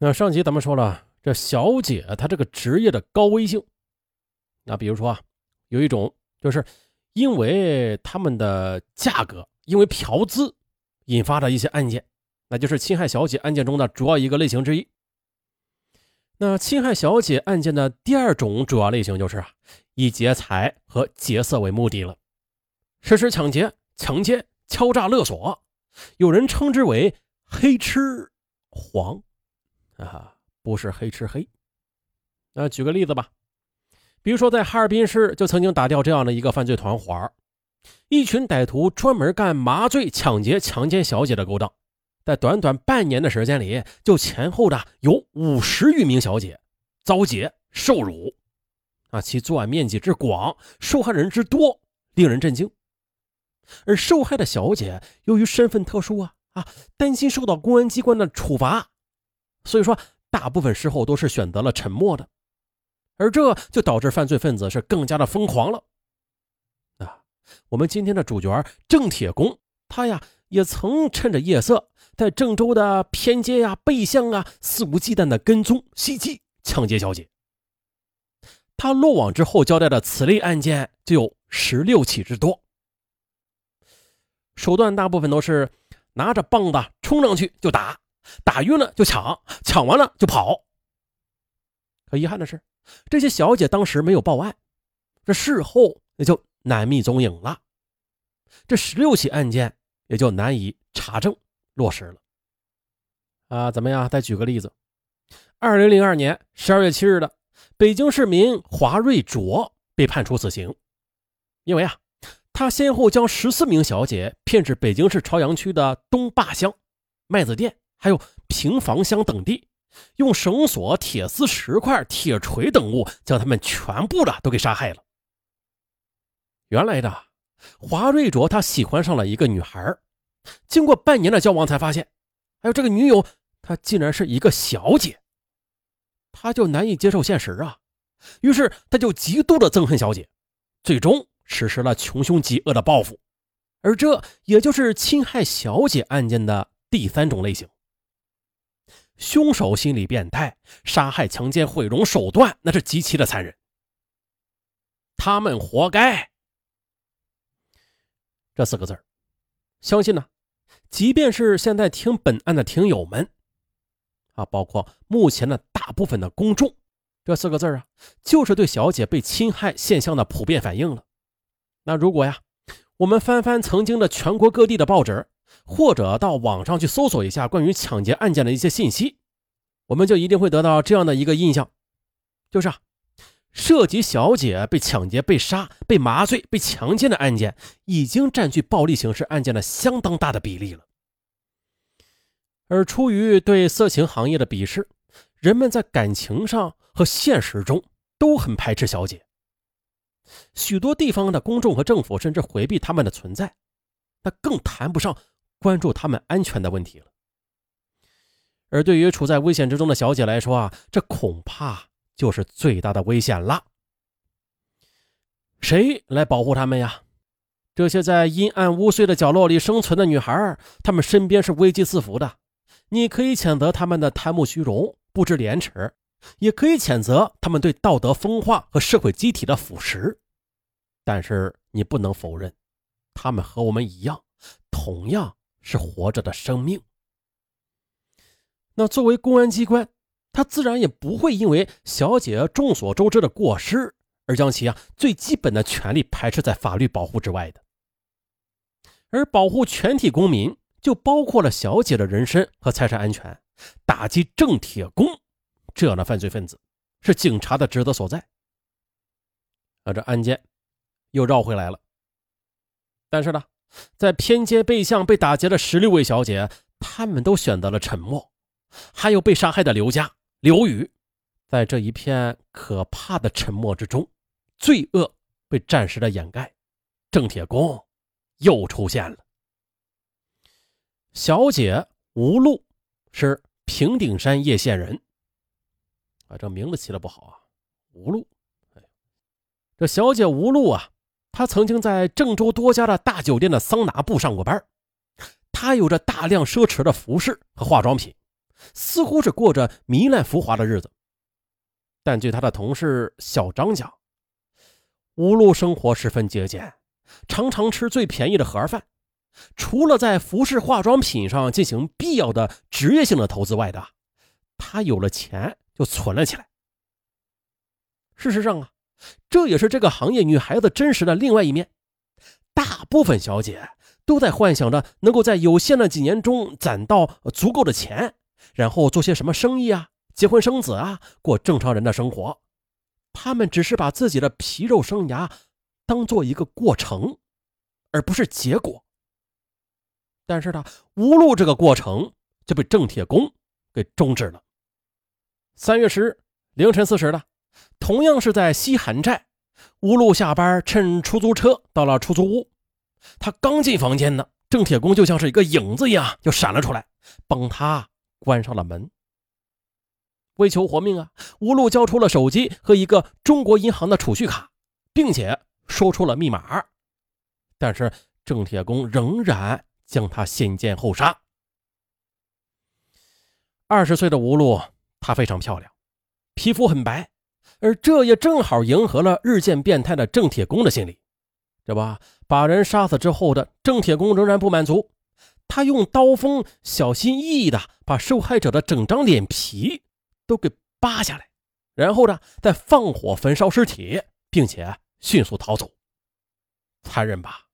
那上集咱们说了，这小姐她这个职业的高危性，那比如说啊，有一种就是因为他们的价格，因为嫖资引发的一些案件，那就是侵害小姐案件中的主要一个类型之一。那侵害小姐案件的第二种主要类型就是啊，以劫财和劫色为目的了，实施抢劫、强奸、敲诈勒索，有人称之为黑吃黄，啊，不是黑吃黑。那举个例子吧，比如说在哈尔滨市就曾经打掉这样的一个犯罪团伙，一群歹徒专门干麻醉、抢劫、强奸小姐的勾当。在短短半年的时间里，就前后的有五十余名小姐遭劫受辱，啊，其作案面积之广，受害人之多，令人震惊。而受害的小姐由于身份特殊啊啊，担心受到公安机关的处罚，所以说大部分时候都是选择了沉默的，而这就导致犯罪分子是更加的疯狂了。啊，我们今天的主角郑铁工，他呀。也曾趁着夜色，在郑州的偏街呀、背巷啊，肆无忌惮的跟踪、袭击、抢劫小姐。他落网之后交代的此类案件就有十六起之多。手段大部分都是拿着棒子冲上去就打，打晕了就抢，抢完了就跑。可遗憾的是，这些小姐当时没有报案，这事后也就难觅踪影了。这十六起案件。也就难以查证落实了。啊，怎么样？再举个例子，二零零二年十二月七日的北京市民华瑞卓被判处死刑，因为啊，他先后将十四名小姐骗至北京市朝阳区的东坝乡、麦子店，还有平房乡等地，用绳索、铁丝、石块、铁锤等物将他们全部的都给杀害了。原来的。华瑞卓他喜欢上了一个女孩，经过半年的交往，才发现，还有这个女友，她竟然是一个小姐，他就难以接受现实啊，于是他就极度的憎恨小姐，最终实施了穷凶极恶的报复，而这也就是侵害小姐案件的第三种类型。凶手心理变态，杀害、强奸、毁容手段那是极其的残忍，他们活该。这四个字相信呢，即便是现在听本案的听友们，啊，包括目前的大部分的公众，这四个字啊，就是对小姐被侵害现象的普遍反应了。那如果呀，我们翻翻曾经的全国各地的报纸，或者到网上去搜索一下关于抢劫案件的一些信息，我们就一定会得到这样的一个印象，就是啊。涉及小姐被抢劫、被杀、被麻醉、被强奸的案件，已经占据暴力刑事案件的相当大的比例了。而出于对色情行业的鄙视，人们在感情上和现实中都很排斥小姐。许多地方的公众和政府甚至回避他们的存在，那更谈不上关注他们安全的问题了。而对于处在危险之中的小姐来说啊，这恐怕……就是最大的危险了。谁来保护他们呀？这些在阴暗污秽的角落里生存的女孩，她们身边是危机四伏的。你可以谴责他们的贪慕虚荣、不知廉耻，也可以谴责他们对道德风化和社会机体的腐蚀。但是你不能否认，他们和我们一样，同样是活着的生命。那作为公安机关。他自然也不会因为小姐众所周知的过失而将其啊最基本的权利排斥在法律保护之外的。而保护全体公民，就包括了小姐的人身和财产安全，打击郑铁工这样的犯罪分子，是警察的职责所在。而这案件又绕回来了。但是呢，在偏街背巷被打劫的十六位小姐，他们都选择了沉默，还有被杀害的刘家。刘宇，在这一片可怕的沉默之中，罪恶被暂时的掩盖。郑铁工又出现了。小姐吴露是平顶山叶县人，啊，这名字起的不好啊，吴露。这小姐吴露啊，他曾经在郑州多家的大酒店的桑拿部上过班，他有着大量奢侈的服饰和化妆品。似乎是过着糜烂浮华的日子。但据他的同事小张讲，吴路生活十分节俭，常常吃最便宜的盒饭。除了在服饰化妆品上进行必要的职业性的投资外的，他有了钱就存了起来。事实上啊，这也是这个行业女孩子真实的另外一面。大部分小姐都在幻想着能够在有限的几年中攒到足够的钱，然后做些什么生意啊，结婚生子啊，过正常人的生活。她们只是把自己的皮肉生涯当做一个过程，而不是结果。但是呢，无路这个过程就被郑铁工给终止了。三月十日凌晨四时的，同样是在西韩寨，吴路下班乘出租车到了出租屋。他刚进房间呢，郑铁工就像是一个影子一样就闪了出来，帮他关上了门。为求活命啊，吴路交出了手机和一个中国银行的储蓄卡，并且说出了密码。但是郑铁工仍然。将他先奸后杀。二十岁的吴露，她非常漂亮，皮肤很白，而这也正好迎合了日渐变态的郑铁工的心理。这不，把人杀死之后的郑铁工仍然不满足，他用刀锋小心翼翼的把受害者的整张脸皮都给扒下来，然后呢，再放火焚烧尸体，并且迅速逃走。残忍吧？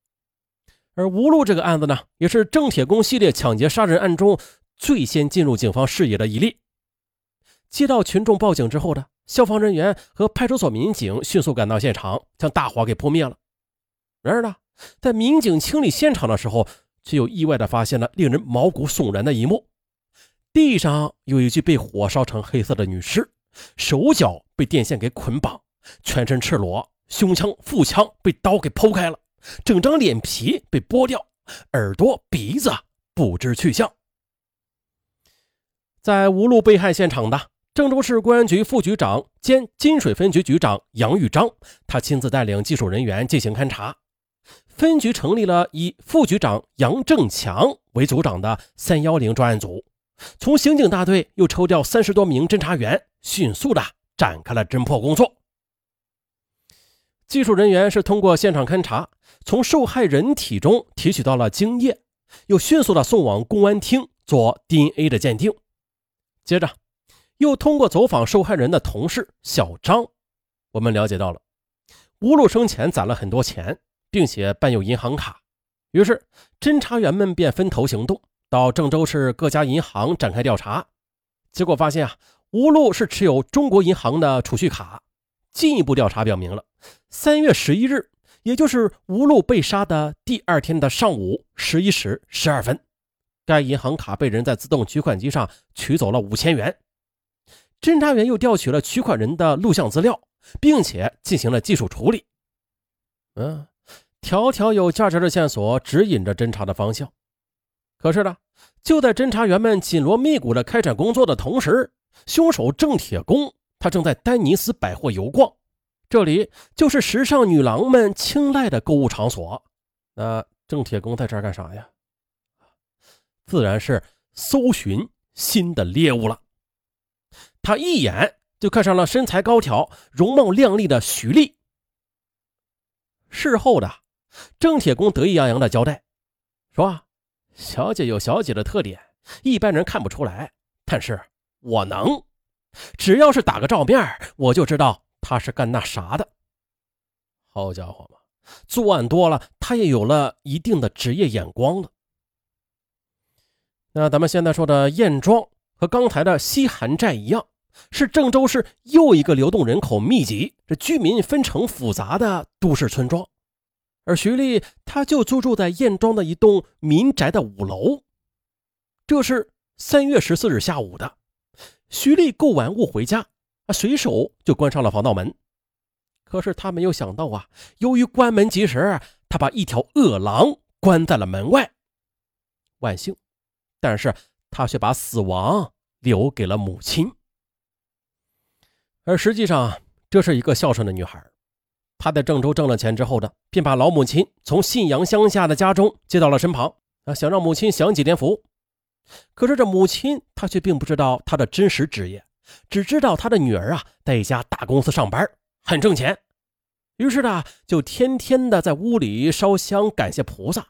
而吴路这个案子呢，也是郑铁工系列抢劫杀人案中最先进入警方视野的一例。接到群众报警之后的消防人员和派出所民警迅速赶到现场，将大火给扑灭了。然而呢，在民警清理现场的时候，却又意外的发现了令人毛骨悚然的一幕：地上有一具被火烧成黑色的女尸，手脚被电线给捆绑，全身赤裸，胸腔、腹腔被刀给剖开了。整张脸皮被剥掉，耳朵、鼻子不知去向。在无路被害现场的郑州市公安局副局长兼金水分局局长杨玉章，他亲自带领技术人员进行勘查。分局成立了以副局长杨正强为组长的“三幺零”专案组，从刑警大队又抽调三十多名侦查员，迅速的展开了侦破工作。技术人员是通过现场勘查，从受害人体中提取到了精液，又迅速的送往公安厅做 DNA 的鉴定。接着，又通过走访受害人的同事小张，我们了解到了吴路生前攒了很多钱，并且办有银行卡。于是，侦查员们便分头行动，到郑州市各家银行展开调查。结果发现啊，吴路是持有中国银行的储蓄卡。进一步调查表明了。三月十一日，也就是吴路被杀的第二天的上午十一时十二分，该银行卡被人在自动取款机上取走了五千元。侦查员又调取了取款人的录像资料，并且进行了技术处理。嗯，条条有价值的线索指引着侦查的方向。可是呢，就在侦查员们紧锣密鼓的开展工作的同时，凶手郑铁工他正在丹尼斯百货游逛。这里就是时尚女郎们青睐的购物场所。那郑铁工在这儿干啥呀？自然是搜寻新的猎物了。他一眼就看上了身材高挑、容貌靓丽的徐丽。事后的郑铁工得意洋洋的交代说：“小姐有小姐的特点，一般人看不出来，但是我能。只要是打个照面，我就知道。”他是干那啥的？好家伙嘛，作案多了，他也有了一定的职业眼光了。那咱们现在说的燕庄和刚才的西韩寨一样，是郑州市又一个流动人口密集、这居民分成复杂的都市村庄。而徐丽，她就租住在燕庄的一栋民宅的五楼。这是三月十四日下午的，徐丽购完物回家。啊！随手就关上了防盗门，可是他没有想到啊，由于关门及时，他把一条恶狼关在了门外。万幸，但是他却把死亡留给了母亲。而实际上，这是一个孝顺的女孩。她在郑州挣了钱之后呢，便把老母亲从信阳乡下的家中接到了身旁啊，想让母亲享几天福。可是这母亲她却并不知道她的真实职业，只知道她的女儿啊在一家大公司上班，很挣钱。于是呢，就天天的在屋里烧香感谢菩萨。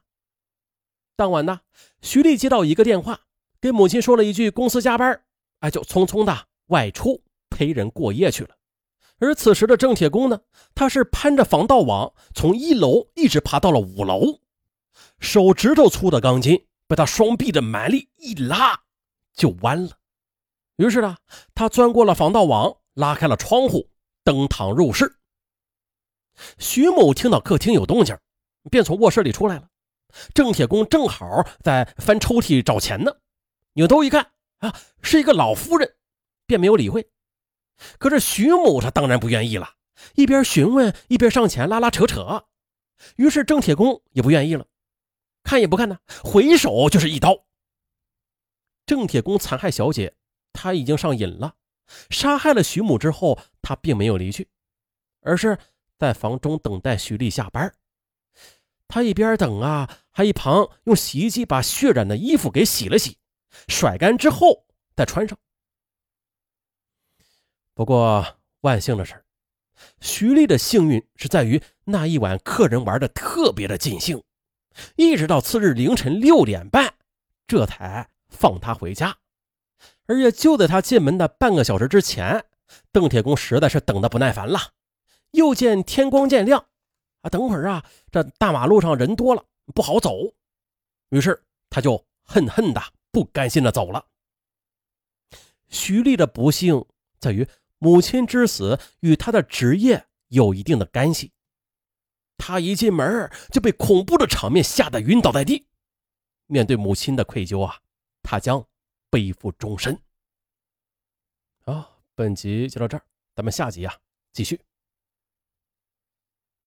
当晚呢，徐丽接到一个电话，给母亲说了一句公司加班，哎，就匆匆的外出陪人过夜去了。而此时的郑铁工呢，他是攀着防盗网从一楼一直爬到了五楼，手指头粗的钢筋被他双臂的蛮力一拉就弯了。于是呢，他钻过了防盗网，拉开了窗户，登堂入室。徐某听到客厅有动静，便从卧室里出来了。郑铁工正好在翻抽屉找钱呢，扭头一看，啊，是一个老夫人，便没有理会。可是徐某他当然不愿意了，一边询问一边上前拉拉扯扯。于是郑铁工也不愿意了，看也不看呢，回手就是一刀。郑铁工残害小姐，他已经上瘾了。杀害了徐母之后，他并没有离去，而是在房中等待徐丽下班。他一边等啊，还一旁用洗衣机把血染的衣服给洗了洗，甩干之后再穿上。不过万幸的是，徐丽的幸运是在于那一晚客人玩的特别的尽兴，一直到次日凌晨六点半，这才放他回家。而且就在他进门的半个小时之前，邓铁公实在是等得不耐烦了，又见天光渐亮。啊，等会儿啊，这大马路上人多了，不好走。于是他就恨恨的、不甘心的走了。徐丽的不幸在于母亲之死与他的职业有一定的干系。他一进门就被恐怖的场面吓得晕倒在地。面对母亲的愧疚啊，他将背负终身。好，本集就到这儿，咱们下集啊继续。